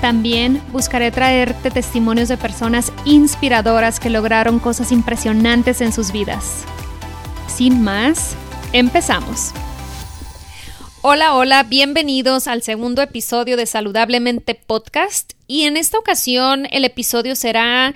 También buscaré traerte testimonios de personas inspiradoras que lograron cosas impresionantes en sus vidas. Sin más, empezamos. Hola, hola, bienvenidos al segundo episodio de Saludablemente Podcast y en esta ocasión el episodio será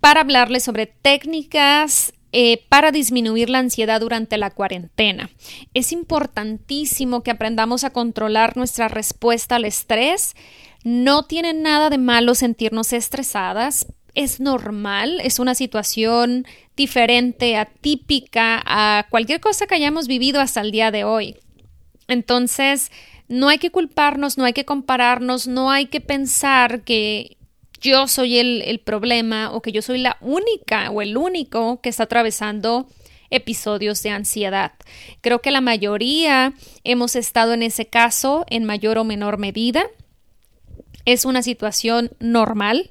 para hablarles sobre técnicas eh, para disminuir la ansiedad durante la cuarentena. Es importantísimo que aprendamos a controlar nuestra respuesta al estrés. No tiene nada de malo sentirnos estresadas. Es normal, es una situación diferente, atípica a cualquier cosa que hayamos vivido hasta el día de hoy. Entonces, no hay que culparnos, no hay que compararnos, no hay que pensar que yo soy el, problema o que yo soy la única o el único que está atravesando episodios de ansiedad. Creo que la mayoría hemos estado en ese caso en mayor o menor medida. Es una situación normal,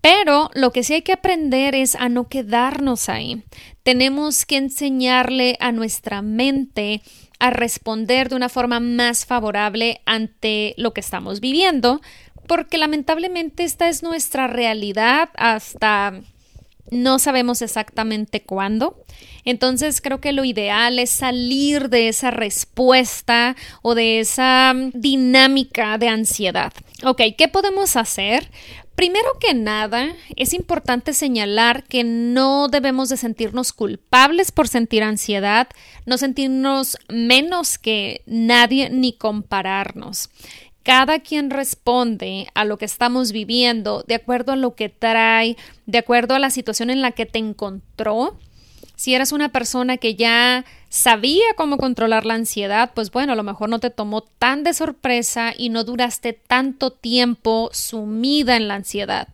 pero lo que sí hay que aprender es a no quedarnos ahí. Tenemos que enseñarle a nuestra mente a responder de una forma más favorable ante lo que estamos viviendo, porque lamentablemente esta es nuestra realidad hasta no sabemos exactamente cuándo. Entonces creo que lo ideal es salir de esa respuesta o de esa dinámica de ansiedad. Ok, ¿qué podemos hacer? Primero que nada, es importante señalar que no debemos de sentirnos culpables por sentir ansiedad, no sentirnos menos que nadie ni compararnos cada quien responde a lo que estamos viviendo de acuerdo a lo que trae, de acuerdo a la situación en la que te encontró. Si eres una persona que ya sabía cómo controlar la ansiedad, pues bueno, a lo mejor no te tomó tan de sorpresa y no duraste tanto tiempo sumida en la ansiedad.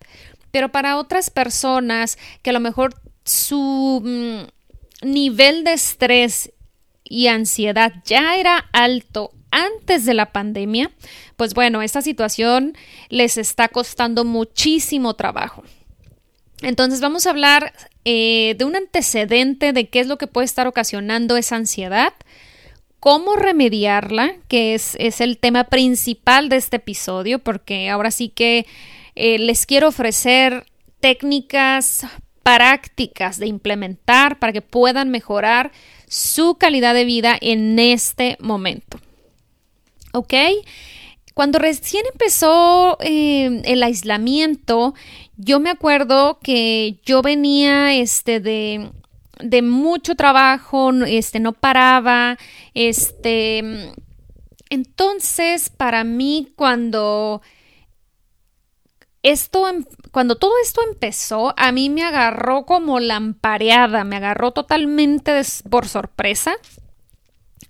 Pero para otras personas que a lo mejor su mm, nivel de estrés y ansiedad ya era alto antes de la pandemia, pues bueno, esta situación les está costando muchísimo trabajo. Entonces vamos a hablar eh, de un antecedente de qué es lo que puede estar ocasionando esa ansiedad, cómo remediarla, que es, el tema principal de este episodio, porque ahora sí que eh, les quiero ofrecer técnicas prácticas de implementar para que puedan mejorar su calidad de vida en este momento. ¿Ok? Cuando recién empezó eh, el aislamiento, yo me acuerdo que yo venía este de, de mucho trabajo, este no paraba, este entonces para mí cuando esto em, cuando todo esto empezó, a mí me agarró como lampareada, me agarró totalmente por sorpresa.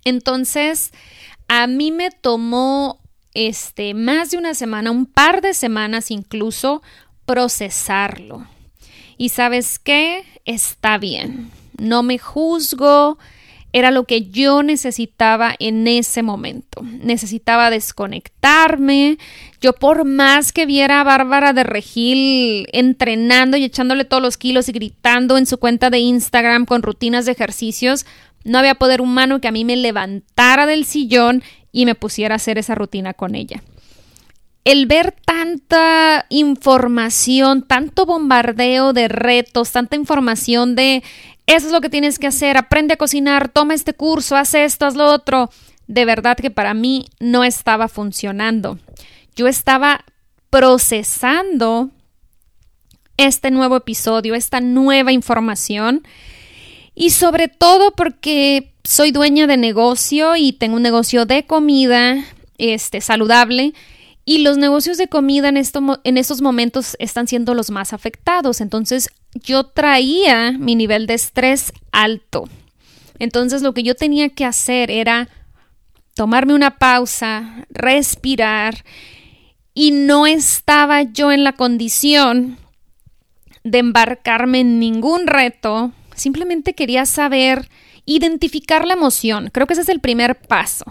Entonces, a mí me tomó este más de una semana, un par de semanas incluso procesarlo. Y sabes qué? Está bien. No me juzgo. Era lo que yo necesitaba en ese momento. Necesitaba desconectarme. Yo por más que viera a Bárbara de Regil entrenando y echándole todos los kilos y gritando en su cuenta de Instagram con rutinas de ejercicios, no había poder humano que a mí me levantara del sillón y me pusiera a hacer esa rutina con ella. El ver tanta información, tanto bombardeo de retos, tanta información de eso es lo que tienes que hacer, aprende a cocinar, toma este curso, haz esto, haz lo otro, de verdad que para mí no estaba funcionando. Yo estaba procesando este nuevo episodio, esta nueva información y sobre todo porque soy dueña de negocio y tengo un negocio de comida este, saludable. Y los negocios de comida en, en estos momentos están siendo los más afectados. Entonces yo traía mi nivel de estrés alto. Entonces lo que yo tenía que hacer era tomarme una pausa, respirar y no estaba yo en la condición de embarcarme en ningún reto. Simplemente quería saber identificar la emoción. Creo que ese es el primer paso.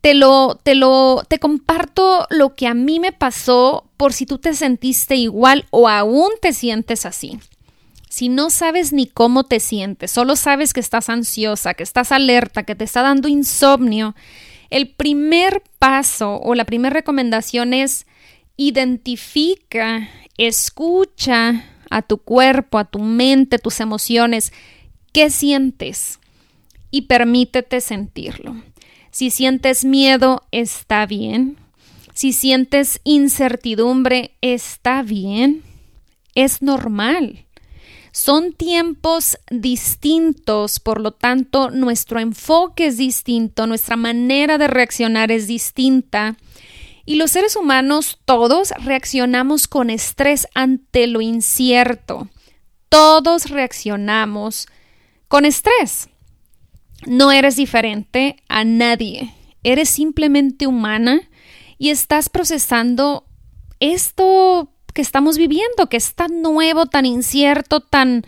Te lo, te lo, te comparto lo que a mí me pasó por si tú te sentiste igual o aún te sientes así. Si no sabes ni cómo te sientes, solo sabes que estás ansiosa, que estás alerta, que te está dando insomnio, el primer paso o la primera recomendación es identifica, escucha a tu cuerpo, a tu mente, tus emociones, qué sientes y permítete sentirlo. Si sientes miedo, está bien. Si sientes incertidumbre, está bien. Es normal. Son tiempos distintos, por lo tanto, nuestro enfoque es distinto, nuestra manera de reaccionar es distinta. Y los seres humanos todos reaccionamos con estrés ante lo incierto. Todos reaccionamos con estrés. No eres diferente a nadie. Eres simplemente humana y estás procesando esto que estamos viviendo, que es tan nuevo, tan incierto, tan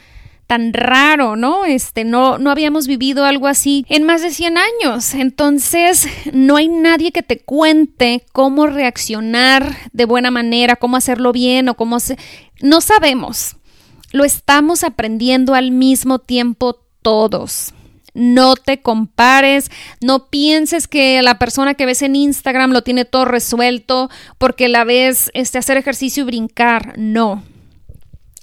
tan raro, ¿no? Este, no, no habíamos vivido algo así en más de 100 años. Entonces, no hay nadie que te cuente cómo reaccionar de buena manera, cómo hacerlo bien o cómo se... No sabemos. Lo estamos aprendiendo al mismo tiempo todos no te compares, no pienses que la persona que ves en Instagram lo tiene todo resuelto porque la ves este, hacer ejercicio y brincar, no.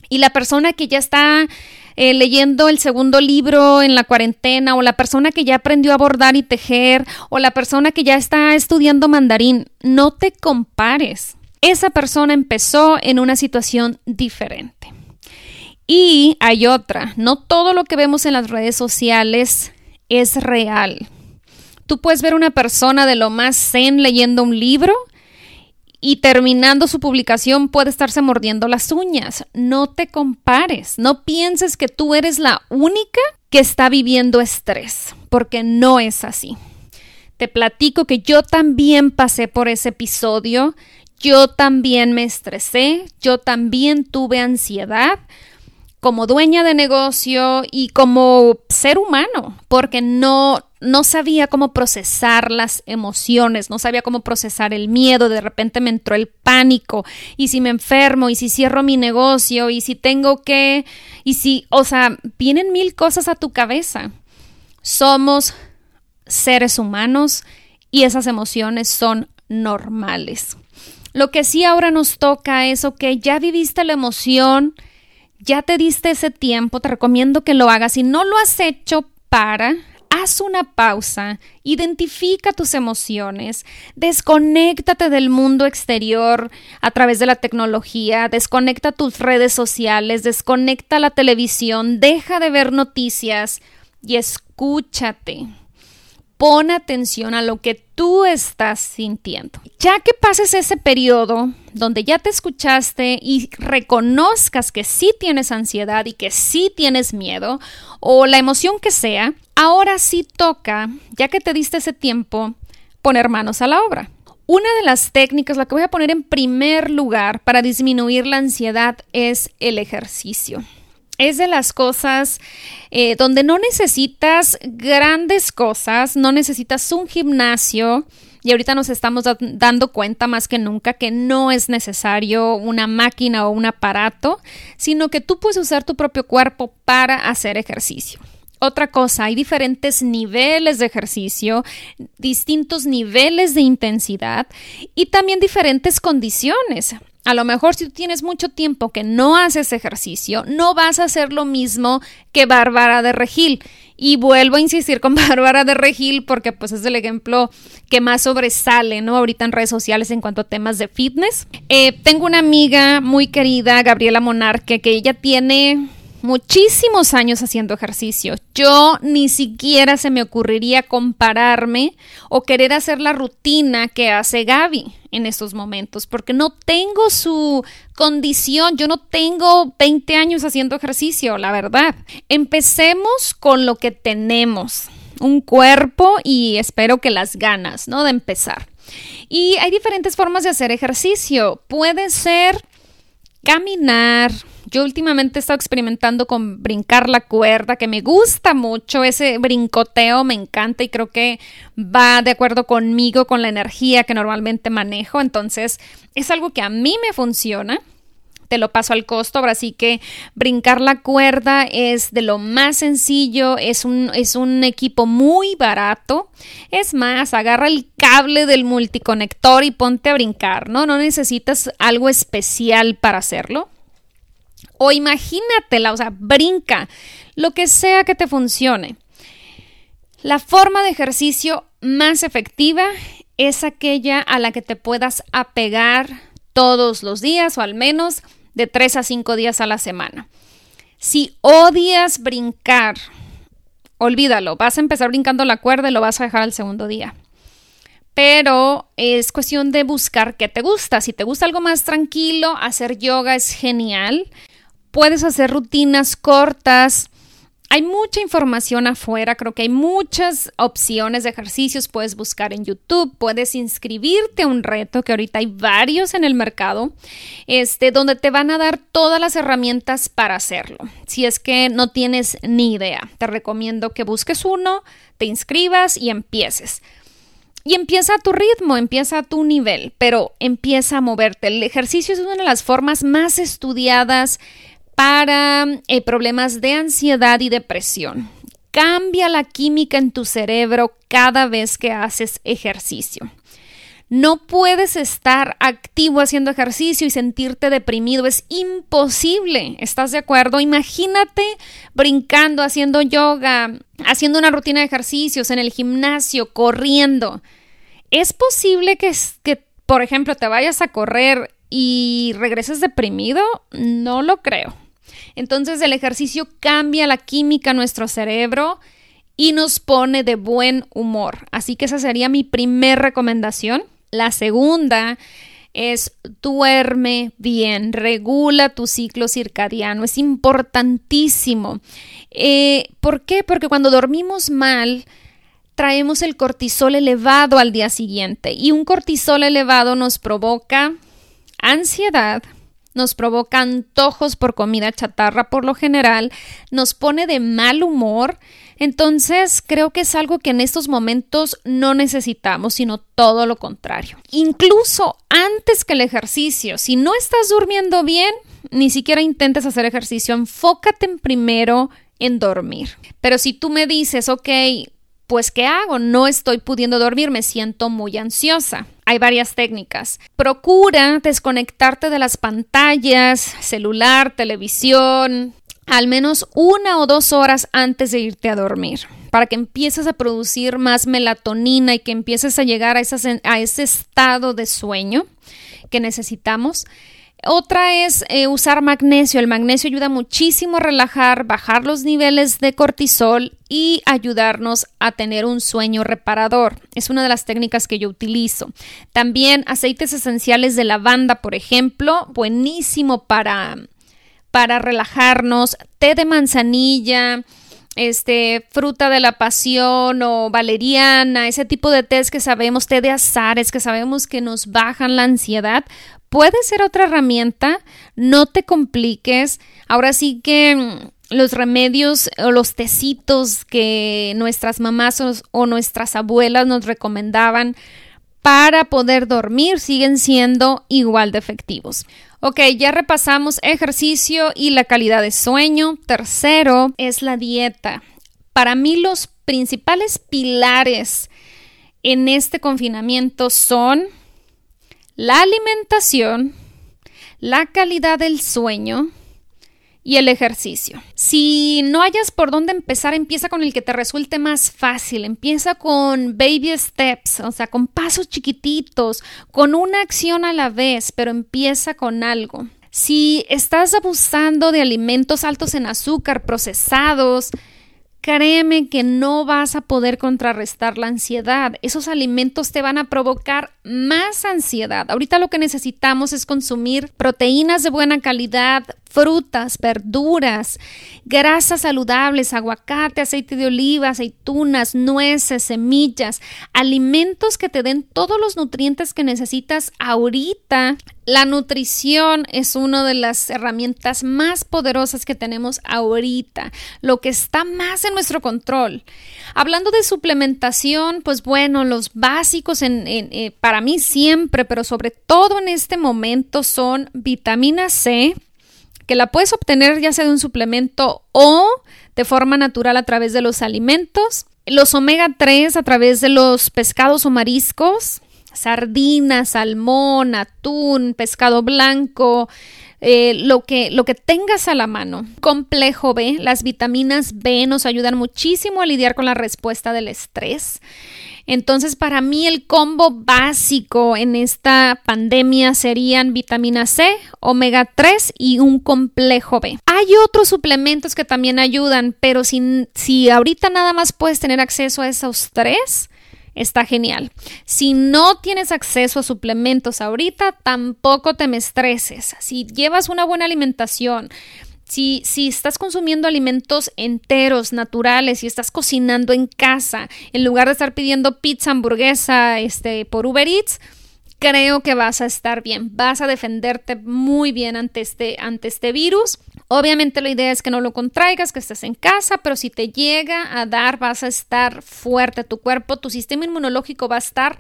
Y la persona que ya está eh, leyendo el segundo libro en la cuarentena, o la persona que ya aprendió a bordar y tejer, o la persona que ya está estudiando mandarín, no te compares. Esa persona empezó en una situación diferente. Y hay otra, no todo lo que vemos en las redes sociales es real. Tú puedes ver una persona de lo más zen leyendo un libro y terminando su publicación puede estarse mordiendo las uñas. No te compares, no pienses que tú eres la única que está viviendo estrés, porque no es así. Te platico que yo también pasé por ese episodio, yo también me estresé, yo también tuve ansiedad, como dueña de negocio y como ser humano, porque no, no sabía cómo procesar las emociones, no sabía cómo procesar el miedo, de repente me entró el pánico, y si me enfermo, y si cierro mi negocio, y si tengo que, y si, o sea, vienen mil cosas a tu cabeza. Somos seres humanos y esas emociones son normales. Lo que sí ahora nos toca es, ok, ya viviste la emoción, ya te diste ese tiempo, te recomiendo que lo hagas. Si no lo has hecho, para, haz una pausa, identifica tus emociones, desconéctate del mundo exterior a través de la tecnología, desconecta tus redes sociales, desconecta la televisión, deja de ver noticias y escúchate. Pon atención a lo que tú estás sintiendo. Ya que pases ese periodo donde ya te escuchaste y reconozcas que sí tienes ansiedad y que sí tienes miedo o la emoción que sea, ahora sí toca, ya que te diste ese tiempo, poner manos a la obra. Una de las técnicas, la que voy a poner en primer lugar para disminuir la ansiedad es el ejercicio es de las cosas eh, donde no necesitas grandes cosas, no necesitas un gimnasio. Y ahorita nos estamos dando cuenta más que nunca que no es necesario una máquina o un aparato, sino que tú puedes usar tu propio cuerpo para hacer ejercicio. Otra cosa, hay diferentes niveles de ejercicio, distintos niveles de intensidad y también diferentes condiciones. A lo mejor si tú tienes mucho tiempo que no haces ejercicio, no vas a hacer lo mismo que Bárbara de Regil. Y vuelvo a insistir con Bárbara de Regil porque pues es el ejemplo que más sobresale, ¿no? Ahorita en redes sociales en cuanto a temas de fitness. Eh, tengo una amiga muy querida, Gabriela Monarque, que ella tiene muchísimos años haciendo ejercicio. Yo ni siquiera se me ocurriría compararme o querer hacer la rutina que hace Gaby en estos momentos, porque no tengo su condición, yo no tengo 20 años haciendo ejercicio, la verdad. Empecemos con lo que tenemos, un cuerpo y espero que las ganas, ¿no? De empezar. Y hay diferentes formas de hacer ejercicio. Puede ser caminar. Yo últimamente he estado experimentando con brincar la cuerda, que me gusta mucho, ese brincoteo me encanta y creo que va de acuerdo conmigo, con la energía que normalmente manejo, entonces es algo que a mí me funciona te lo paso al costo. Ahora sí que brincar la cuerda es de lo más sencillo, es un, es un equipo muy barato. Es más, agarra el cable del multiconector y ponte a brincar, ¿no? No necesitas algo especial para hacerlo. O imagínatela, o sea, brinca, lo que sea que te funcione. La forma de ejercicio más efectiva es aquella a la que te puedas apegar todos los días o al menos de 3 a 5 días a la semana. Si odias brincar, olvídalo, vas a empezar brincando la cuerda y lo vas a dejar al segundo día. Pero es cuestión de buscar qué te gusta. Si te gusta algo más tranquilo, hacer yoga es genial. Puedes hacer rutinas cortas hay mucha información afuera, creo que hay muchas opciones de ejercicios, puedes buscar en YouTube, puedes inscribirte a un reto, que ahorita hay varios en el mercado, este, donde te van a dar todas las herramientas para hacerlo. Si es que no tienes ni idea, te recomiendo que busques uno, te inscribas y empieces. Y empieza a tu ritmo, empieza a tu nivel, pero empieza a moverte. El ejercicio es una de las formas más estudiadas para eh, problemas de ansiedad y depresión. Cambia la química en tu cerebro cada vez que haces ejercicio. No puedes estar activo haciendo ejercicio y sentirte deprimido. Es imposible. ¿Estás de acuerdo? Imagínate brincando, haciendo yoga, haciendo una rutina de ejercicios en el gimnasio, corriendo. ¿Es posible que, que por ejemplo, te vayas a correr y regreses deprimido? No lo creo. Entonces el ejercicio cambia la química en nuestro cerebro y nos pone de buen humor. Así que esa sería mi primera recomendación. La segunda es duerme bien, regula tu ciclo circadiano, es importantísimo. Eh, ¿Por qué? Porque cuando dormimos mal, traemos el cortisol elevado al día siguiente y un cortisol elevado nos provoca ansiedad, nos provoca antojos por comida chatarra por lo general, nos pone de mal humor. Entonces creo que es algo que en estos momentos no necesitamos, sino todo lo contrario. Incluso antes que el ejercicio, si no estás durmiendo bien, ni siquiera intentes hacer ejercicio, enfócate en primero en dormir. Pero si tú me dices, ok, pues ¿qué hago? No estoy pudiendo dormir, me siento muy ansiosa. Hay varias técnicas. Procura desconectarte de las pantallas, celular, televisión, al menos una o dos horas antes de irte a dormir, para que empieces a producir más melatonina y que empieces a llegar a, a ese estado de sueño que necesitamos. Otra es eh, usar magnesio. El magnesio ayuda muchísimo a relajar, bajar los niveles de cortisol y ayudarnos a tener un sueño reparador. Es una de las técnicas que yo utilizo. También aceites esenciales de lavanda, por ejemplo, buenísimo para, para relajarnos. Té de manzanilla este, fruta de la pasión o valeriana, ese tipo de tés que sabemos, té de azares que sabemos que nos bajan la ansiedad, puede ser otra herramienta, no te compliques. Ahora sí que mm, los remedios o los tecitos que nuestras mamás o, nuestras abuelas nos recomendaban para poder dormir siguen siendo igual de efectivos. Ok, ya repasamos ejercicio y la calidad de sueño. Tercero es la dieta. Para mí los principales pilares en este confinamiento son la alimentación, la calidad del sueño y el ejercicio. Si no hayas por dónde empezar, empieza con el que te resulte más fácil. Empieza con baby steps, o sea, con pasos chiquititos, con una acción a la vez, pero empieza con algo. Si estás abusando de alimentos altos en azúcar, procesados, créeme que no vas a poder contrarrestar la ansiedad. Esos alimentos te van a provocar más ansiedad. Ahorita lo que necesitamos es consumir proteínas de buena calidad, frutas, verduras, grasas saludables, aguacate, aceite de oliva, aceitunas, nueces, semillas, alimentos que te den todos los nutrientes que necesitas ahorita. La nutrición es una de las herramientas más poderosas que tenemos ahorita, lo que está más en nuestro control. Hablando de suplementación, pues bueno, los básicos eh, para mí siempre, pero sobre todo en este momento son vitamina C, que la puedes obtener ya sea de un suplemento o de forma natural a través de los alimentos. Los omega 3 a través de los pescados o mariscos, sardinas, salmón, atún, pescado blanco, eh, lo, que, lo que tengas a la mano. Complejo B, las vitaminas B nos ayudan muchísimo a lidiar con la respuesta del estrés. Entonces, para mí el combo básico en esta pandemia serían vitamina C, omega 3 y un complejo B. Hay otros suplementos que también ayudan, pero si, si ahorita nada más puedes tener acceso a esos tres, está genial. Si no tienes acceso a suplementos ahorita, tampoco te me estreses. Si llevas una buena alimentación, si, si, estás consumiendo alimentos enteros, naturales, y estás cocinando en casa, en lugar de estar pidiendo pizza, hamburguesa, este, por Uber Eats, creo que vas a estar bien. Vas a defenderte muy bien ante este, ante este virus. Obviamente la idea es que no lo contraigas, que estés en casa, pero si te llega a dar, vas a estar fuerte. Tu cuerpo, tu sistema inmunológico va a estar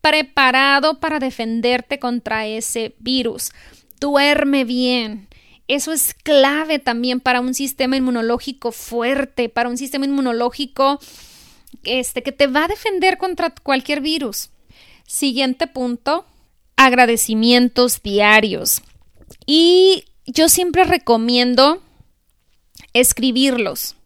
preparado para defenderte contra ese virus. Duerme bien. Eso es clave también para un sistema inmunológico fuerte, para un sistema inmunológico este, que te va a defender contra cualquier virus. Siguiente punto, agradecimientos diarios. Y yo siempre recomiendo escribirlos.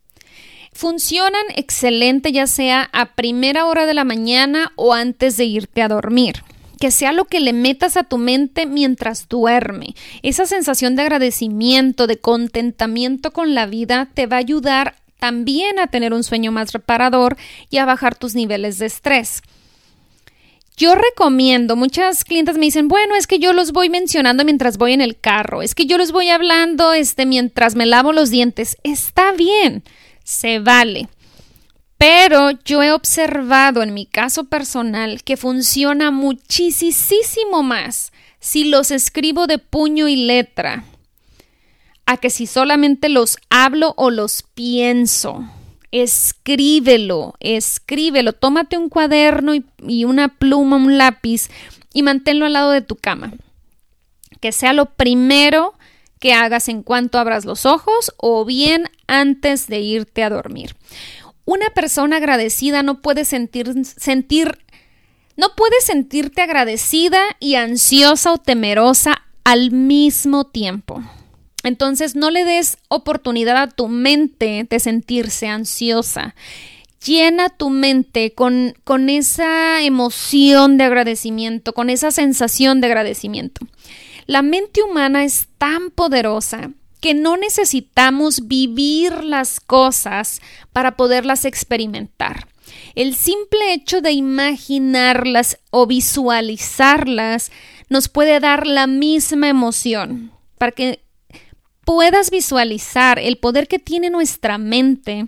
Funcionan excelente ya sea a primera hora de la mañana o antes de irte a dormir que sea lo que le metas a tu mente mientras duerme. Esa sensación de agradecimiento, de contentamiento con la vida te va a ayudar también a tener un sueño más reparador y a bajar tus niveles de estrés. Yo recomiendo, muchas clientes me dicen, bueno, es que yo los voy mencionando mientras voy en el carro, es que yo los voy hablando este, mientras me lavo los dientes. Está bien, se vale. Pero yo he observado en mi caso personal que funciona muchísimo más si los escribo de puño y letra a que si solamente los hablo o los pienso. Escríbelo, escríbelo, tómate un cuaderno y, una pluma, un lápiz y manténlo al lado de tu cama. Que sea lo primero que hagas en cuanto abras los ojos o bien antes de irte a dormir. Una persona agradecida no puede sentir, sentir, no puede sentirte agradecida y ansiosa o temerosa al mismo tiempo. Entonces no le des oportunidad a tu mente de sentirse ansiosa. Llena tu mente con, con esa emoción de agradecimiento, con esa sensación de agradecimiento. La mente humana es tan poderosa que no necesitamos vivir las cosas para poderlas experimentar. El simple hecho de imaginarlas o visualizarlas nos puede dar la misma emoción. Para que puedas visualizar el poder que tiene nuestra mente,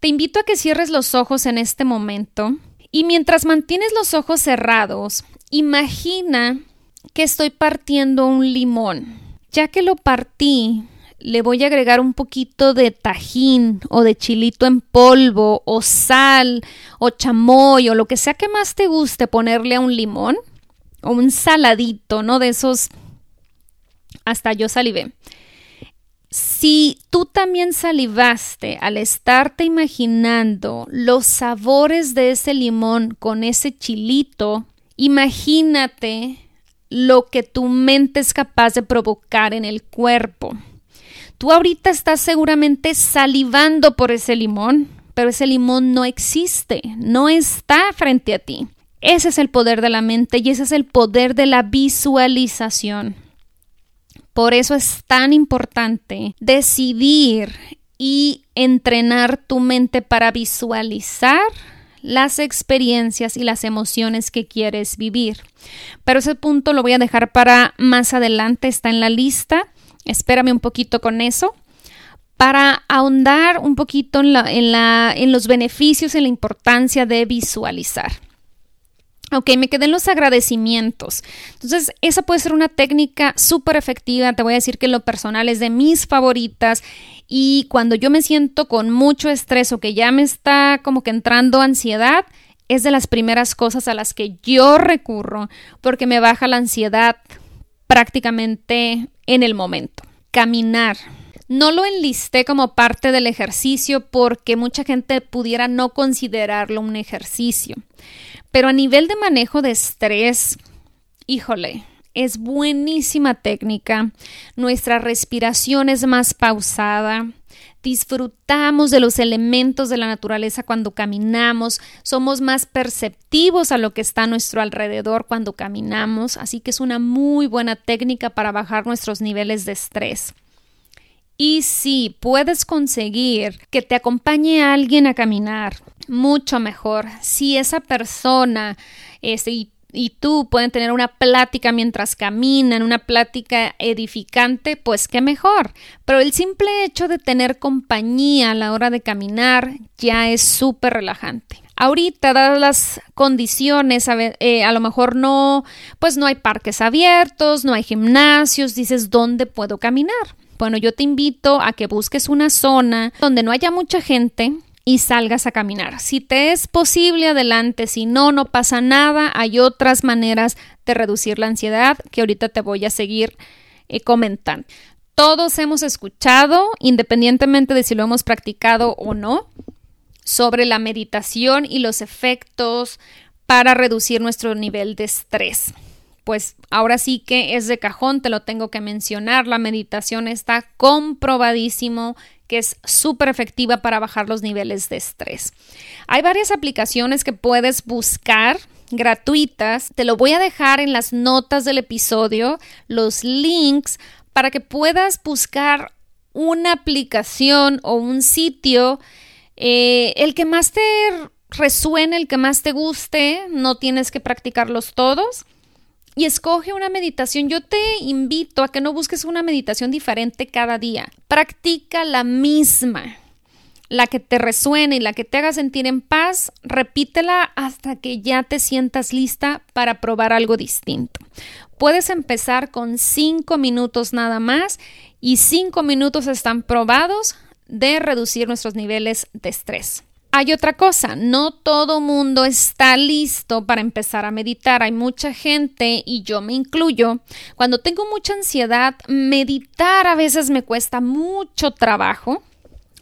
te invito a que cierres los ojos en este momento y mientras mantienes los ojos cerrados, imagina que estoy partiendo un limón. Ya que lo partí, le voy a agregar un poquito de tajín o de chilito en polvo o sal o chamoy o lo que sea que más te guste ponerle a un limón o un saladito, ¿no? De esos hasta yo salivé. Si tú también salivaste al estarte imaginando los sabores de ese limón con ese chilito, imagínate lo que tu mente es capaz de provocar en el cuerpo. Tú ahorita estás seguramente salivando por ese limón, pero ese limón no existe, no está frente a ti. Ese es el poder de la mente y ese es el poder de la visualización. Por eso es tan importante decidir y entrenar tu mente para visualizar las experiencias y las emociones que quieres vivir. Pero ese punto lo voy a dejar para más adelante, está en la lista. Espérame un poquito con eso para ahondar un poquito en, los beneficios y la importancia de visualizar. Ok, me quedé en los agradecimientos. Entonces, esa puede ser una técnica súper efectiva. Te voy a decir que lo personal es de mis favoritas. Y cuando yo me siento con mucho estrés o que ya me está como que entrando ansiedad, es de las primeras cosas a las que yo recurro porque me baja la ansiedad prácticamente en el momento. Caminar. No lo enlisté como parte del ejercicio porque mucha gente pudiera no considerarlo un ejercicio. Pero a nivel de manejo de estrés, híjole, es buenísima técnica. Nuestra respiración es más pausada. Disfrutamos de los elementos de la naturaleza cuando caminamos, somos más perceptivos a lo que está a nuestro alrededor cuando caminamos, así que es una muy buena técnica para bajar nuestros niveles de estrés. Y si puedes conseguir que te acompañe alguien a caminar, mucho mejor. Si esa persona este, y, y, tú pueden tener una plática mientras caminan, una plática edificante, pues qué mejor. Pero el simple hecho de tener compañía a la hora de caminar ya es súper relajante. Ahorita, dadas las condiciones, a, eh, a, lo mejor no, pues no hay parques abiertos, no hay gimnasios, dices, ¿dónde puedo caminar? Bueno, yo te invito a que busques una zona donde no haya mucha gente y salgas a caminar. Si te es posible, adelante. Si no, no pasa nada. Hay otras maneras de reducir la ansiedad que ahorita te voy a seguir eh, comentando. Todos hemos escuchado, independientemente de si lo hemos practicado o no, sobre la meditación y los efectos para reducir nuestro nivel de estrés pues ahora sí que es de cajón, te lo tengo que mencionar, la meditación está comprobadísimo que es súper efectiva para bajar los niveles de estrés. Hay varias aplicaciones que puedes buscar gratuitas, te lo voy a dejar en las notas del episodio, los links para que puedas buscar una aplicación o un sitio, eh, el que más te resuene, el que más te guste, no tienes que practicarlos todos y escoge una meditación. Yo te invito a que no busques una meditación diferente cada día. Practica la misma, la que te resuene y la que te haga sentir en paz. Repítela hasta que ya te sientas lista para probar algo distinto. Puedes empezar con cinco minutos nada más y cinco minutos están probados de reducir nuestros niveles de estrés. Hay otra cosa, no todo mundo está listo para empezar a meditar. Hay mucha gente, y yo me incluyo, cuando tengo mucha ansiedad, meditar a veces me cuesta mucho trabajo.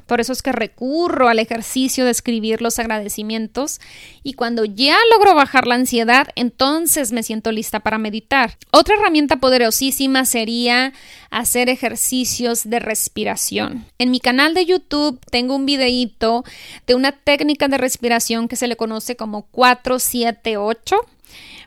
Por eso es que recurro al ejercicio de escribir los agradecimientos y cuando ya logro bajar la ansiedad, entonces me siento lista para meditar. Otra herramienta poderosísima sería hacer ejercicios de respiración. En mi canal de YouTube tengo un videíto de una técnica de respiración que se le conoce como 478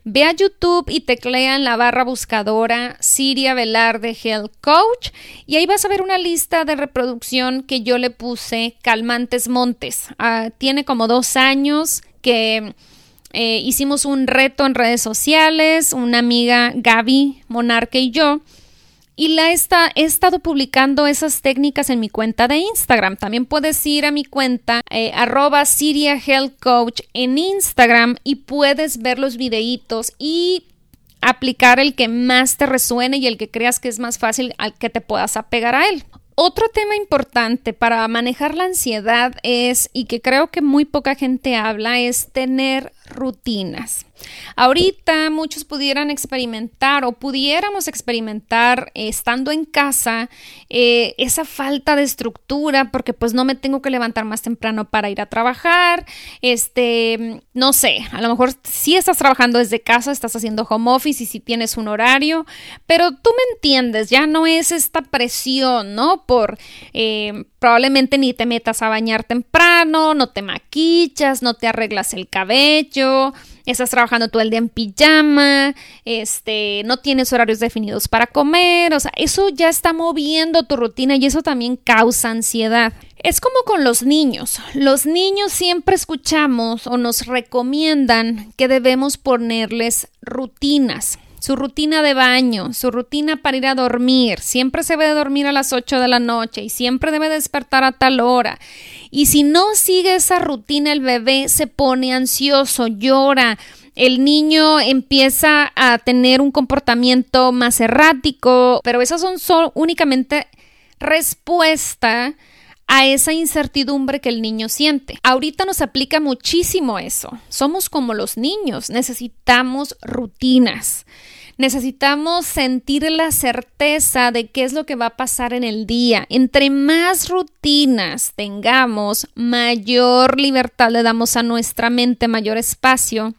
Ve a YouTube y teclea en la barra buscadora Siria Velarde Health Coach y ahí vas a ver una lista de reproducción que yo le puse Calmantes Montes. Ah, tiene como dos años que eh, hicimos un reto en redes sociales, una amiga Gaby Monarque y yo y la está, he estado publicando esas técnicas en mi cuenta de Instagram. También puedes ir a mi cuenta eh, arroba Siria Health Coach en Instagram y puedes ver los videitos y aplicar el que más te resuene y el que creas que es más fácil al que te puedas apegar a él. Otro tema importante para manejar la ansiedad es, y que creo que muy poca gente habla, es tener rutinas. Ahorita muchos pudieran experimentar o pudiéramos experimentar eh, estando en casa eh, esa falta de estructura porque pues no me tengo que levantar más temprano para ir a trabajar, este, no sé, a lo mejor si estás trabajando desde casa, estás haciendo home office y si tienes un horario, pero tú me entiendes, ya no es esta presión, ¿no? Por eh, probablemente ni te metas a bañar temprano, no te maquillas, no te arreglas el cabello, estás trabajando todo el día en pijama, este, no tienes horarios definidos para comer, o sea, eso ya está moviendo tu rutina y eso también causa ansiedad. Es como con los niños. Los niños siempre escuchamos o nos recomiendan que debemos ponerles rutinas su rutina de baño, su rutina para ir a dormir. Siempre se debe dormir a las 8 de la noche y siempre debe despertar a tal hora. Y si no sigue esa rutina, el bebé se pone ansioso, llora. El niño empieza a tener un comportamiento más errático, pero esas son solo, únicamente respuesta a esa incertidumbre que el niño siente. Ahorita nos aplica muchísimo eso. Somos como los niños, necesitamos rutinas. Necesitamos sentir la certeza de qué es lo que va a pasar en el día. Entre más rutinas tengamos, mayor libertad le damos a nuestra mente, mayor espacio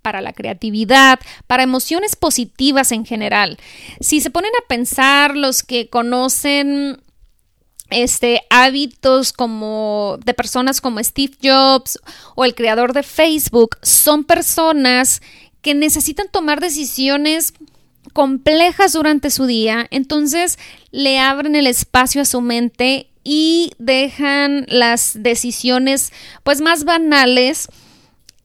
para la creatividad, para emociones positivas en general. Si se ponen a pensar los que conocen este, hábitos como de personas como Steve Jobs o el creador de Facebook son personas que necesitan tomar decisiones complejas durante su día, entonces le abren el espacio a su mente y dejan las decisiones pues más banales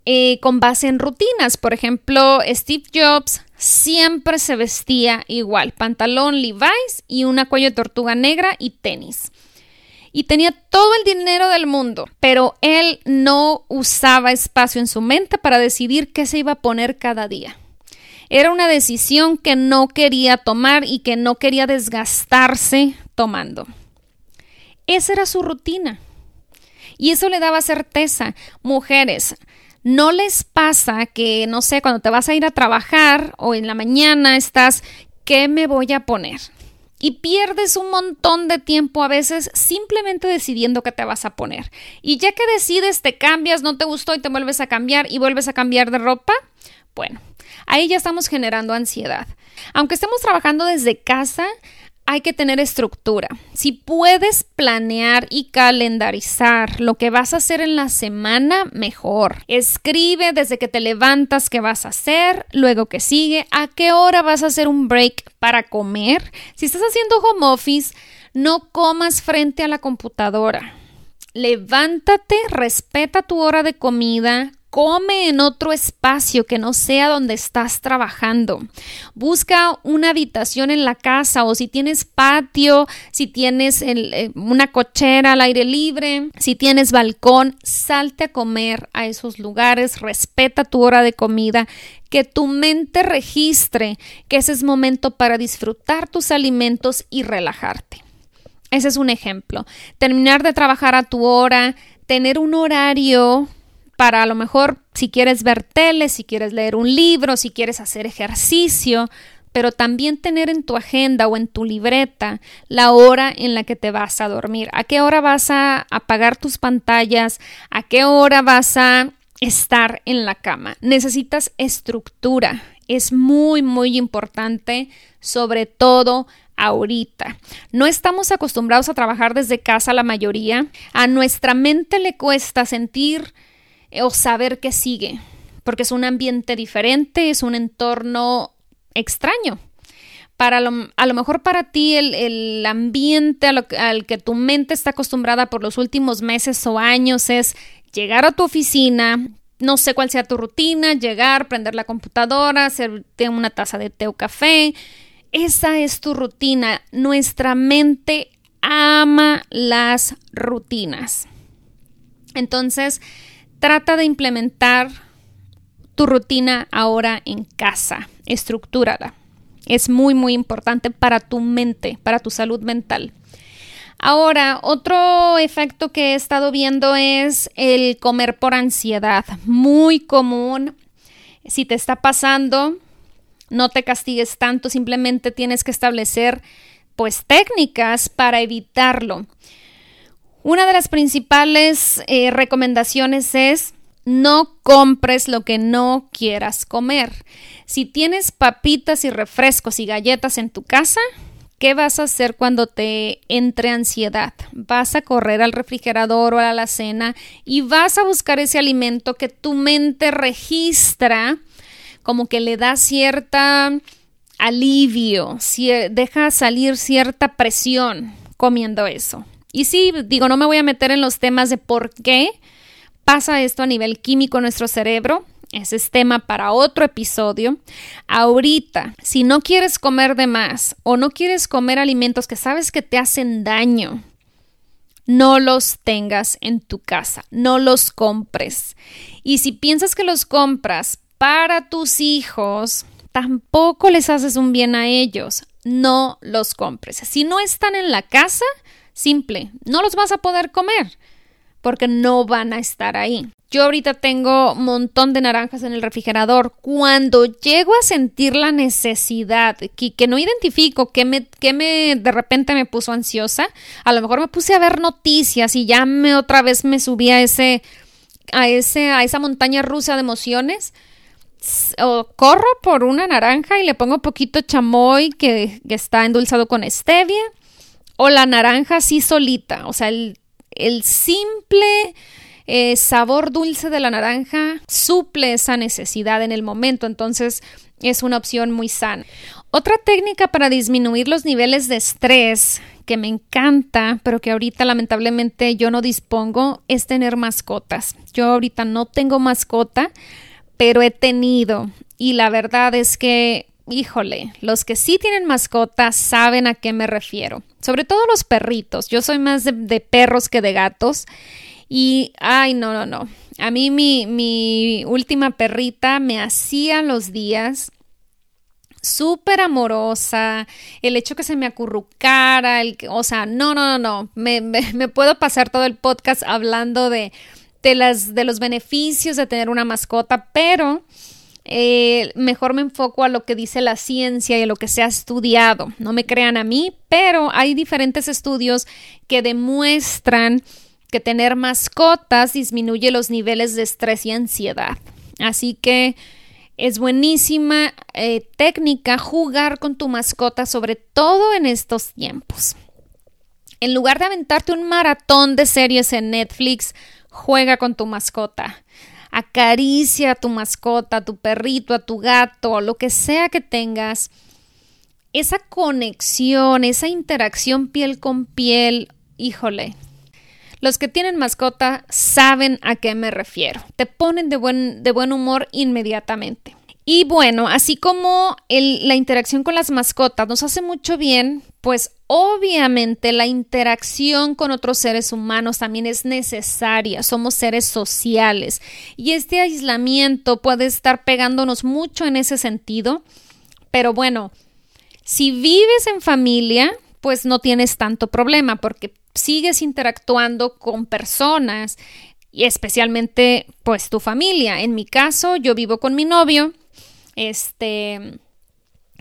eh, con base en rutinas. Por ejemplo, Steve Jobs siempre se vestía igual, pantalón Levi's y una cuello de tortuga negra y tenis y tenía todo el dinero del mundo, pero él no usaba espacio en su mente para decidir qué se iba a poner cada día. Era una decisión que no quería tomar y que no quería desgastarse tomando. Esa era su rutina. Y eso le daba certeza. Mujeres, ¿no les pasa que, no sé, cuando te vas a ir a trabajar o en la mañana estás, ¿qué me voy a poner? Y pierdes un montón de tiempo a veces simplemente decidiendo qué te vas a poner. Y ya que decides, te cambias, no te gustó y te vuelves a cambiar y vuelves a cambiar de ropa, bueno, ahí ya estamos generando ansiedad. Aunque estemos trabajando desde casa, hay que tener estructura. Si puedes planear y calendarizar lo que vas a hacer en la semana, mejor. Escribe desde que te levantas qué vas a hacer, luego que sigue, a qué hora vas a hacer un break para comer. Si estás haciendo home office, no comas frente a la computadora. Levántate, respeta tu hora de comida, come en otro espacio que no sea donde estás trabajando. Busca una habitación en la casa o si tienes patio, si tienes eh, una cochera al aire libre, si tienes balcón, salte a comer a esos lugares, respeta tu hora de comida, que tu mente registre que ese es momento para disfrutar tus alimentos y relajarte. Ese es un ejemplo. Terminar de trabajar a tu hora, tener un horario para a lo mejor si quieres ver tele, si quieres leer un libro, si quieres hacer ejercicio, pero también tener en tu agenda o en tu libreta la hora en la que te vas a dormir, a qué hora vas a apagar tus pantallas, a qué hora vas a estar en la cama. Necesitas estructura, es muy, muy importante, sobre todo ahorita. No estamos acostumbrados a trabajar desde casa la mayoría. A nuestra mente le cuesta sentir o saber qué sigue, porque es un ambiente diferente, es un entorno extraño. Para a lo mejor para ti el, ambiente al que tu mente está acostumbrada por los últimos meses o años es llegar a tu oficina, no sé cuál sea tu rutina, llegar, prender la computadora, hacerte una taza de té o café. Esa es tu rutina. Nuestra mente ama las rutinas. Entonces, Trata de implementar tu rutina ahora en casa, estructurada. Es muy, muy importante para tu mente, para tu salud mental. Ahora, otro efecto que he estado viendo es el comer por ansiedad. Muy común. Si te está pasando, no te castigues tanto, simplemente tienes que establecer pues técnicas para evitarlo. Una de las principales eh, recomendaciones es no compres lo que no quieras comer. Si tienes papitas y refrescos y galletas en tu casa, ¿Qué vas a hacer cuando te entre ansiedad? Vas a correr al refrigerador o a la cena y vas a buscar ese alimento que tu mente registra como que le da cierta alivio, deja salir cierta presión comiendo eso. Y sí, digo, no me voy a meter en los temas de por qué pasa esto a nivel químico en nuestro cerebro, ese es tema para otro episodio. Ahorita, si no quieres comer de más o no quieres comer alimentos que sabes que te hacen daño, no los tengas en tu casa, no los compres. Y si piensas que los compras para tus hijos, tampoco les haces un bien a ellos. No los compres. Si no están en la casa, simple, no los vas a poder comer porque no van a estar ahí. Yo ahorita tengo un montón de naranjas en el refrigerador. Cuando llego a sentir la necesidad, que, no identifico que me, que me de repente me puso ansiosa, a lo mejor me puse a ver noticias y ya me otra vez me subí a ese, a ese, a esa montaña rusa de emociones. O corro por una naranja y le pongo poquito chamoy que, que está endulzado con stevia. O la naranja así solita. O sea, el, el simple eh, sabor dulce de la naranja suple esa necesidad en el momento, entonces es una opción muy sana. Otra técnica para disminuir los niveles de estrés que me encanta, pero que ahorita lamentablemente yo no dispongo, es tener mascotas. Yo ahorita no tengo mascota, pero he tenido y la verdad es que híjole, los que sí tienen mascotas saben a qué me refiero. Sobre todo los perritos. Yo soy más de, perros que de gatos. Y, ay, no, no, no. A mí mi, mi última perrita me hacía los días súper amorosa, el hecho que se me acurrucara, el, o sea, no, no, no, no, me, me, puedo pasar todo el podcast hablando de, de, las, de los beneficios de tener una mascota, pero eh, mejor me enfoco a lo que dice la ciencia y a lo que se ha estudiado. No me crean a mí, pero hay diferentes estudios que demuestran que tener mascotas disminuye los niveles de estrés y ansiedad. Así que es buenísima eh, técnica jugar con tu mascota, sobre todo en estos tiempos. En lugar de aventarte un maratón de series en Netflix, juega con tu mascota. Acaricia a tu mascota, a tu perrito, a tu gato, lo que sea que tengas. Esa conexión, esa interacción piel con piel, híjole, los que tienen mascota saben a qué me refiero. Te ponen de buen, de buen humor inmediatamente. Y bueno, así como la interacción con las mascotas nos hace mucho bien, pues obviamente la interacción con otros seres humanos también es necesaria. Somos seres sociales y este aislamiento puede estar pegándonos mucho en ese sentido. Pero bueno, si vives en familia, pues no tienes tanto problema porque sigues interactuando con personas y especialmente pues tu familia. En mi caso, yo vivo con mi novio, este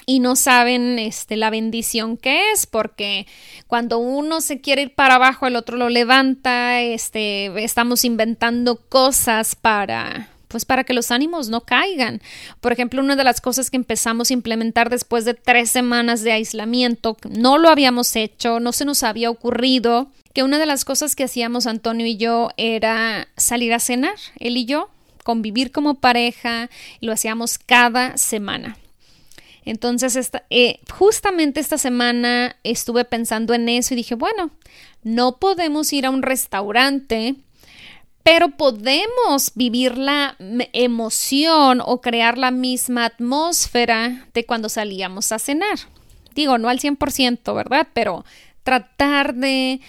y no saben este la bendición que es porque cuando uno se quiere ir para abajo el otro lo levanta este estamos inventando cosas para pues para que los ánimos no caigan. Por ejemplo, una de las cosas que empezamos a implementar después de tres semanas de aislamiento, no lo habíamos hecho, no se nos había ocurrido, que una de las cosas que hacíamos Antonio y yo era salir a cenar, él y yo, convivir como pareja, y lo hacíamos cada semana. Entonces, esta, eh, justamente esta semana estuve pensando en eso y dije, bueno, no podemos ir a un restaurante pero podemos vivir la emoción o crear la misma atmósfera de cuando salíamos a cenar. Digo, no al 100%, ¿verdad? Pero tratar de,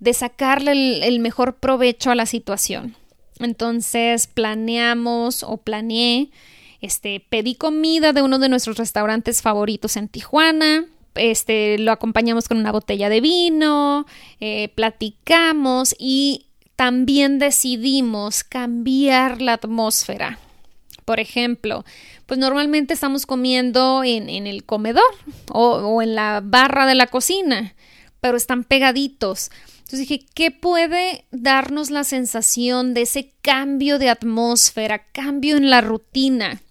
de sacarle el, el mejor provecho a la situación. Entonces planeamos o planeé, este, pedí comida de uno de nuestros restaurantes favoritos en Tijuana, este, lo acompañamos con una botella de vino, eh, platicamos y también decidimos cambiar la atmósfera. Por ejemplo, pues normalmente estamos comiendo en, el comedor o, o, en la barra de la cocina, pero están pegaditos. Entonces dije, ¿qué puede darnos la sensación de ese cambio de atmósfera, cambio en la rutina?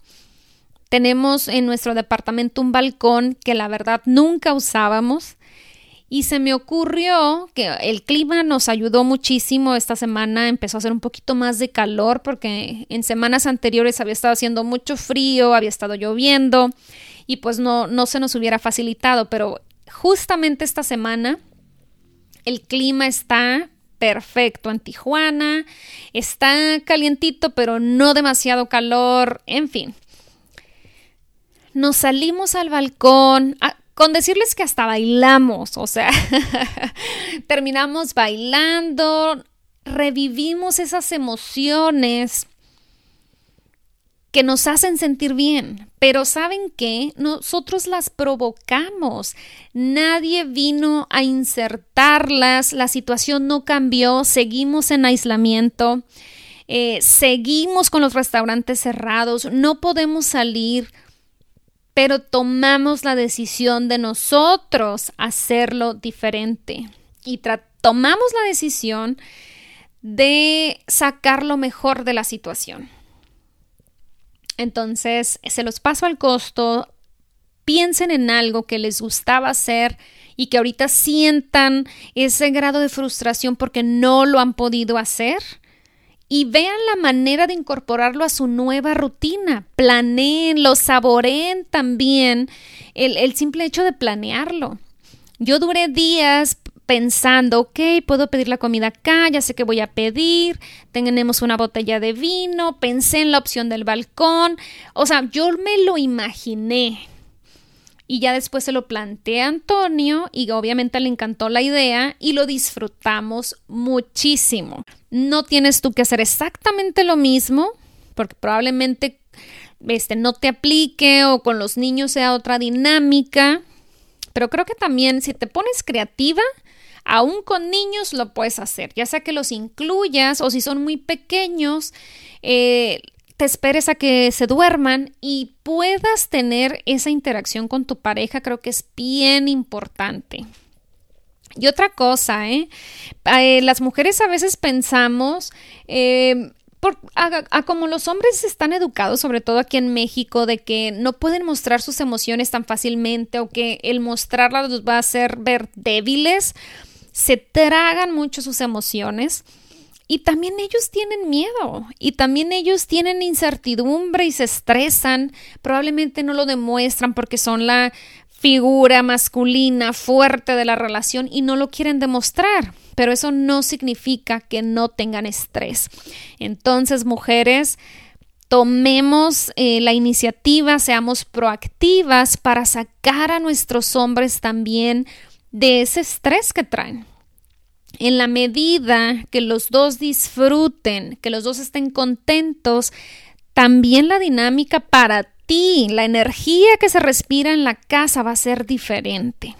Tenemos en nuestro departamento un balcón que la verdad nunca usábamos Y se me ocurrió que el clima nos ayudó muchísimo. Esta semana empezó a hacer un poquito más de calor porque en semanas anteriores había estado haciendo mucho frío, había estado lloviendo y pues no, no se nos hubiera facilitado. Pero justamente esta semana el clima está perfecto en Tijuana. Está calientito, pero no demasiado calor. En fin. Nos salimos al balcón. Con decirles que hasta bailamos, o sea, terminamos bailando, revivimos esas emociones que nos hacen sentir bien, pero ¿saben qué? Nosotros las provocamos. Nadie vino a insertarlas, la situación no cambió, seguimos en aislamiento, eh, seguimos con los restaurantes cerrados, no podemos salir, pero tomamos la decisión de nosotros hacerlo diferente. Y tomamos la decisión de sacar lo mejor de la situación. Entonces, se los paso al costo, piensen en algo que les gustaba hacer y que ahorita sientan ese grado de frustración porque no lo han podido hacer y vean la manera de incorporarlo a su nueva rutina. Planeen, saboreen también el, el simple hecho de planearlo. Yo duré días pensando, ok, puedo pedir la comida acá, ya sé que voy a pedir, tenemos una botella de vino, pensé en la opción del balcón, o sea, yo me lo imaginé. Y ya después se lo planteé a Antonio y obviamente le encantó la idea y lo disfrutamos muchísimo. No tienes tú que hacer exactamente lo mismo porque probablemente este, no te aplique o con los niños sea otra dinámica. Pero creo que también si te pones creativa, Aún con niños lo puedes hacer, ya sea que los incluyas o si son muy pequeños, eh, te esperes a que se duerman y puedas tener esa interacción con tu pareja, creo que es bien importante. Y otra cosa, ¿eh? eh las mujeres a veces pensamos, eh, por, a, como los hombres están educados, sobre todo aquí en México, de que no pueden mostrar sus emociones tan fácilmente o que el mostrarlas los va a hacer ver débiles se tragan mucho sus emociones y también ellos tienen miedo y también ellos tienen incertidumbre y se estresan, probablemente no lo demuestran porque son la figura masculina fuerte de la relación y no lo quieren demostrar, pero eso no significa que no tengan estrés. Entonces, mujeres, tomemos eh, la iniciativa, seamos proactivas para sacar a nuestros hombres también de ese estrés que traen. En la medida que los dos disfruten, que los dos estén contentos, también la dinámica para la energía que se respira en la casa va a ser diferente.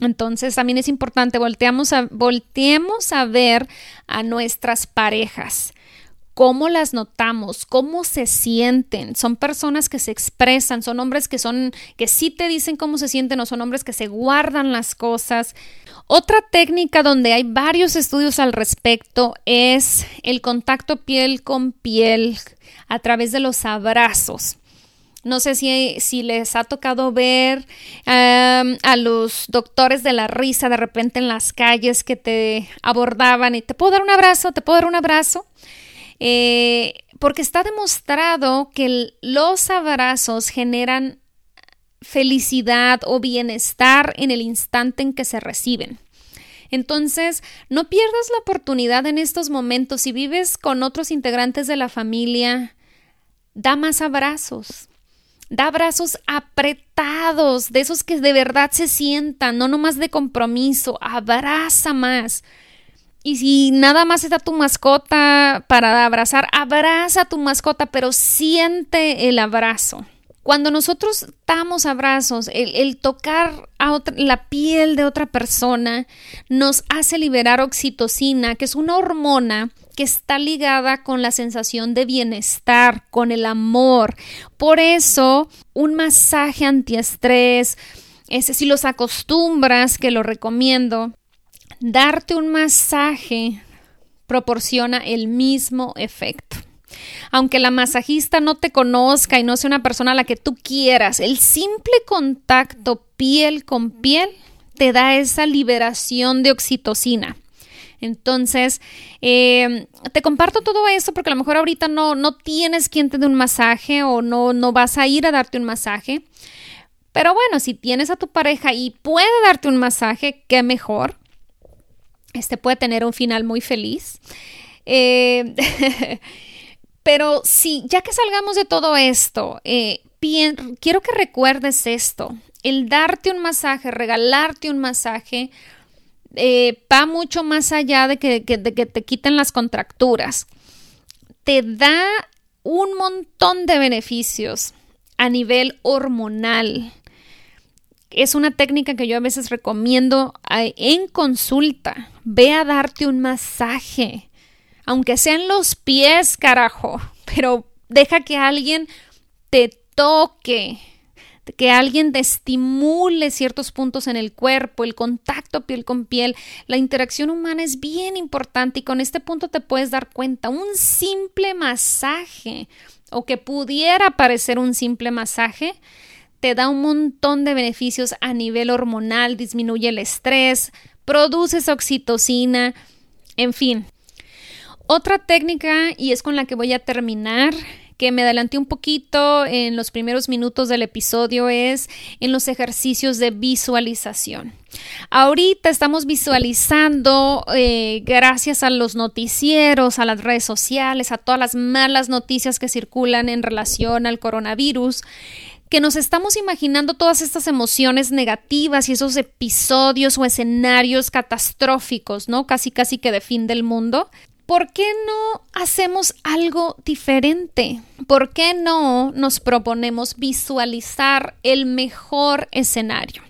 Entonces también es importante, volteamos a, volteemos a ver a nuestras parejas cómo las notamos, cómo se sienten. Son personas que se expresan, son hombres que son que sí te dicen cómo se sienten o son hombres que se guardan las cosas. Otra técnica donde hay varios estudios al respecto es el contacto piel con piel a través de los abrazos. No sé si, si les ha tocado ver a los doctores de la risa de repente en las calles que te abordaban y te puedo dar un abrazo, te puedo dar un abrazo. Eh, porque está demostrado que los abrazos generan felicidad o bienestar en el instante en que se reciben. Entonces, no pierdas la oportunidad en estos momentos. Si vives con otros integrantes de la familia, da más abrazos. Da abrazos apretados, de esos que de verdad se sientan, no nomás de compromiso. Abraza más. Y si nada más está tu mascota para abrazar, abraza a tu mascota, pero siente el abrazo. Cuando nosotros damos abrazos, el, tocar a la piel de otra persona nos hace liberar oxitocina, que es una hormona que está ligada con la sensación de bienestar, con el amor. Por eso, un masaje antiestrés, ese, si los acostumbras, que lo recomiendo, darte un masaje proporciona el mismo efecto. Aunque la masajista no te conozca y no sea una persona a la que tú quieras, el simple contacto piel con piel te da esa liberación de oxitocina. Entonces, eh, te comparto todo esto porque a lo mejor ahorita no, no tienes quien te dé un masaje o no, no vas a ir a darte un masaje. Pero bueno, si tienes a tu pareja y puede darte un masaje, qué mejor. Este puede tener un final muy feliz. Eh, pero sí, ya que salgamos de todo esto, eh, quiero que recuerdes esto. El darte un masaje, regalarte un masaje, eh, va mucho más allá de que, de que te quiten las contracturas. Te da un montón de beneficios a nivel hormonal. Es una técnica que yo a veces recomiendo en consulta. Ve a darte un masaje, aunque sean los pies, carajo, pero deja que alguien te toque, que alguien te estimule ciertos puntos en el cuerpo, el contacto piel con piel. La interacción humana es bien importante y con este punto te puedes dar cuenta. Un simple masaje o que pudiera parecer un simple masaje te da un montón de beneficios a nivel hormonal, disminuye el estrés, produces oxitocina, en fin. Otra técnica, y es con la que voy a terminar, que me adelanté un poquito en los primeros minutos del episodio, es en los ejercicios de visualización. Ahorita estamos visualizando, eh, gracias a los noticieros, a las redes sociales, a todas las malas noticias que circulan en relación al coronavirus, que nos estamos imaginando todas estas emociones negativas y esos episodios o escenarios catastróficos, ¿no? Casi casi que de fin del mundo. ¿Por qué no hacemos algo diferente? ¿Por qué no nos proponemos visualizar el mejor escenario?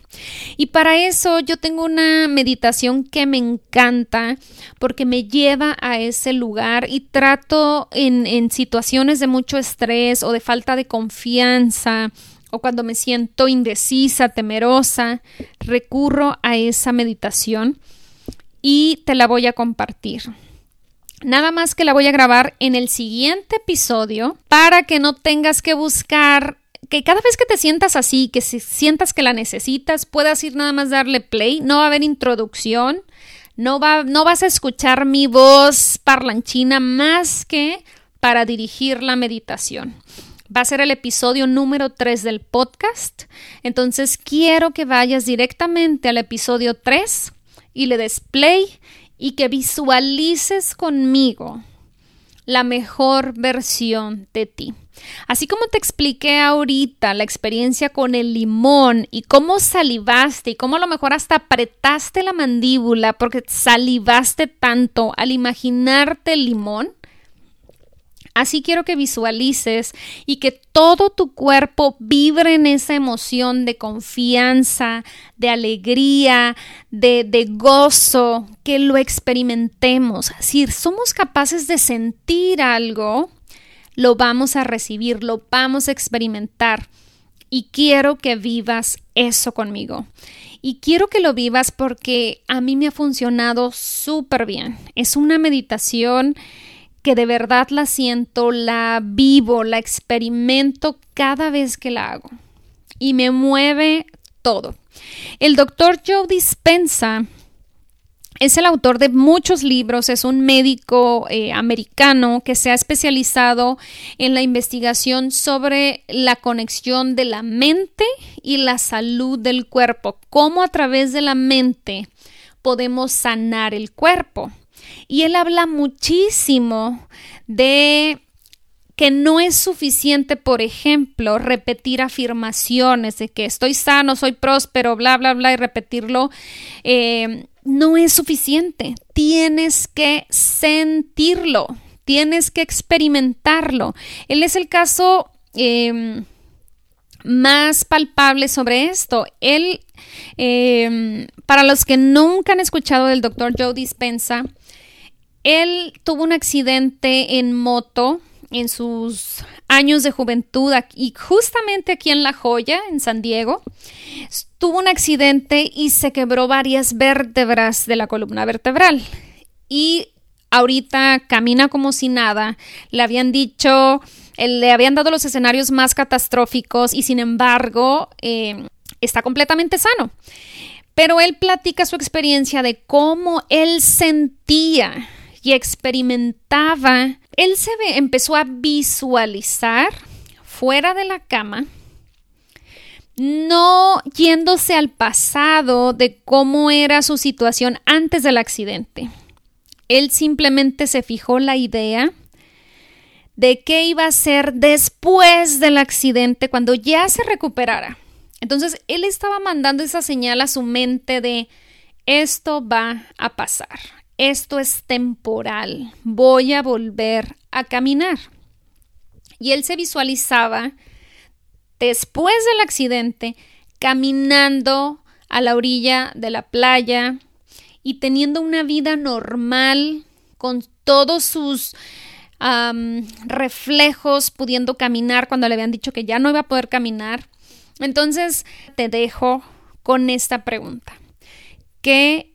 Y para eso yo tengo una meditación que me encanta porque me lleva a ese lugar y trato en, situaciones de mucho estrés o de falta de confianza o cuando me siento indecisa, temerosa, recurro a esa meditación y te la voy a compartir. Nada más que la voy a grabar en el siguiente episodio para que no tengas que buscar que cada vez que te sientas así, que si sientas que la necesitas, puedas ir nada más darle play, no va a haber introducción, no, va, no vas a escuchar mi voz parlanchina más que para dirigir la meditación. Va a ser el episodio número 3 del podcast, entonces quiero que vayas directamente al episodio 3 y le des play y que visualices conmigo la mejor versión de ti. Así como te expliqué ahorita la experiencia con el limón y cómo salivaste y cómo a lo mejor hasta apretaste la mandíbula porque salivaste tanto al imaginarte el limón, Así quiero que visualices y que todo tu cuerpo vibre en esa emoción de confianza, de alegría, de, de, gozo, que lo experimentemos. Si somos capaces de sentir algo, lo vamos a recibir, lo vamos a experimentar. Y quiero que vivas eso conmigo. Y quiero que lo vivas porque a mí me ha funcionado súper bien. Es una meditación que de verdad la siento, la vivo, la experimento cada vez que la hago. Y me mueve todo. El doctor Joe Dispensa es el autor de muchos libros, es un médico eh, americano que se ha especializado en la investigación sobre la conexión de la mente y la salud del cuerpo, cómo a través de la mente podemos sanar el cuerpo. Y él habla muchísimo de que no es suficiente, por ejemplo, repetir afirmaciones de que estoy sano, soy próspero, bla, bla, bla, y repetirlo, eh, no es suficiente. Tienes que sentirlo, tienes que experimentarlo. Él es el caso em, más palpable sobre esto. Él, em, para los que nunca han escuchado del doctor Joe Dispensa, él tuvo un accidente en moto en sus años de juventud y justamente aquí en La Joya, en San Diego, tuvo un accidente y se quebró varias vértebras de la columna vertebral. Y ahorita camina como si nada. Le habían dicho, eh, le habían dado los escenarios más catastróficos y sin embargo eh, está completamente sano. Pero él platica su experiencia de cómo él sentía y experimentaba. Él se empezó a visualizar fuera de la cama, no yéndose al pasado de cómo era su situación antes del accidente. Él simplemente se fijó la idea de qué iba a ser después del accidente cuando ya se recuperara. Entonces, él estaba mandando esa señal a su mente de esto va a pasar, esto es temporal, voy a volver a caminar. Y él se visualizaba después del accidente caminando a la orilla de la playa y teniendo una vida normal con todos sus reflejos, pudiendo caminar cuando le habían dicho que ya no iba a poder caminar. Entonces te dejo con esta pregunta. ¿Qué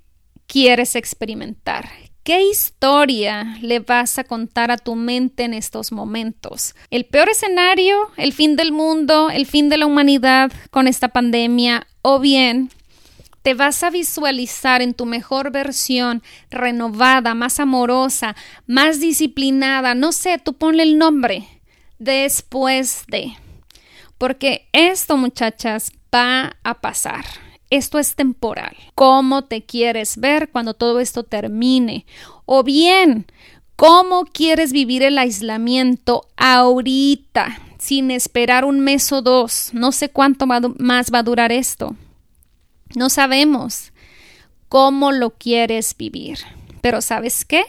quieres experimentar? ¿Qué historia le vas a contar a tu mente en estos momentos? ¿El peor escenario? ¿El fin del mundo? ¿El fin de la humanidad con esta pandemia? ¿O bien te vas a visualizar en tu mejor versión, renovada, más amorosa, más disciplinada, no sé, tú ponle el nombre, después de. Porque esto, muchachas, va a pasar. Esto es temporal. ¿Cómo te quieres ver cuando todo esto termine? O bien, ¿cómo quieres vivir el aislamiento ahorita, sin esperar un mes o dos? No sé cuánto más va a durar esto. No sabemos cómo lo quieres vivir, pero ¿sabes qué?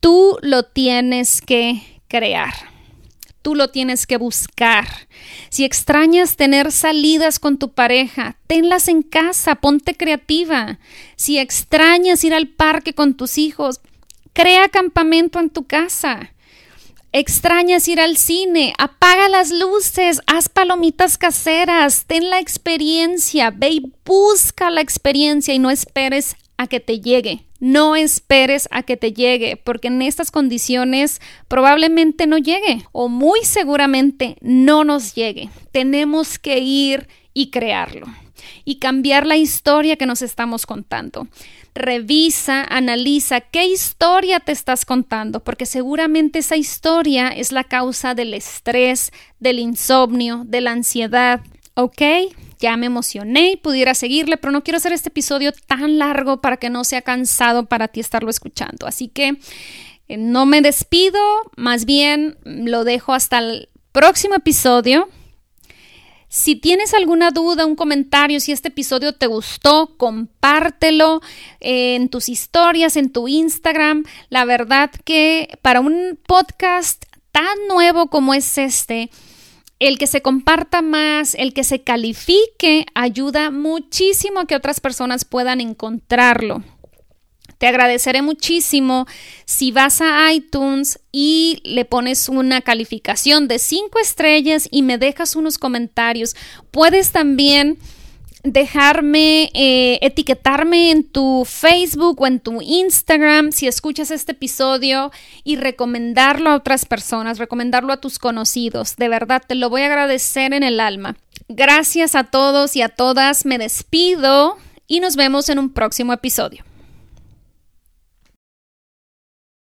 Tú lo tienes que crear. Tú lo tienes que buscar. Si extrañas tener salidas con tu pareja, tenlas en casa, ponte creativa. Si extrañas ir al parque con tus hijos, crea campamento en tu casa. Extrañas ir al cine, apaga las luces, haz palomitas caseras, ten la experiencia, ve y busca la experiencia y no esperes a que te llegue. No esperes a que te llegue, porque en estas condiciones probablemente no llegue o muy seguramente no nos llegue. Tenemos que ir y crearlo y cambiar la historia que nos estamos contando revisa, analiza qué historia te estás contando, porque seguramente esa historia es la causa del estrés, del insomnio, de la ansiedad. ¿Ok? Ya me emocioné y pudiera seguirle, pero no quiero hacer este episodio tan largo para que no sea cansado para ti estarlo escuchando. Así que eh, no me despido, más bien lo dejo hasta el próximo episodio. Si tienes alguna duda, un comentario, si este episodio te gustó, compártelo en tus historias, en tu Instagram. La verdad que para un podcast tan nuevo como es este, el que se comparta más, el que se califique, ayuda muchísimo a que otras personas puedan encontrarlo. Te agradeceré muchísimo si vas a iTunes y le pones una calificación de 5 estrellas y me dejas unos comentarios. Puedes también dejarme, eh, etiquetarme en tu Facebook o en tu Instagram si escuchas este episodio y recomendarlo a otras personas, recomendarlo a tus conocidos. De verdad, te lo voy a agradecer en el alma. Gracias a todos y a todas. Me despido y nos vemos en un próximo episodio.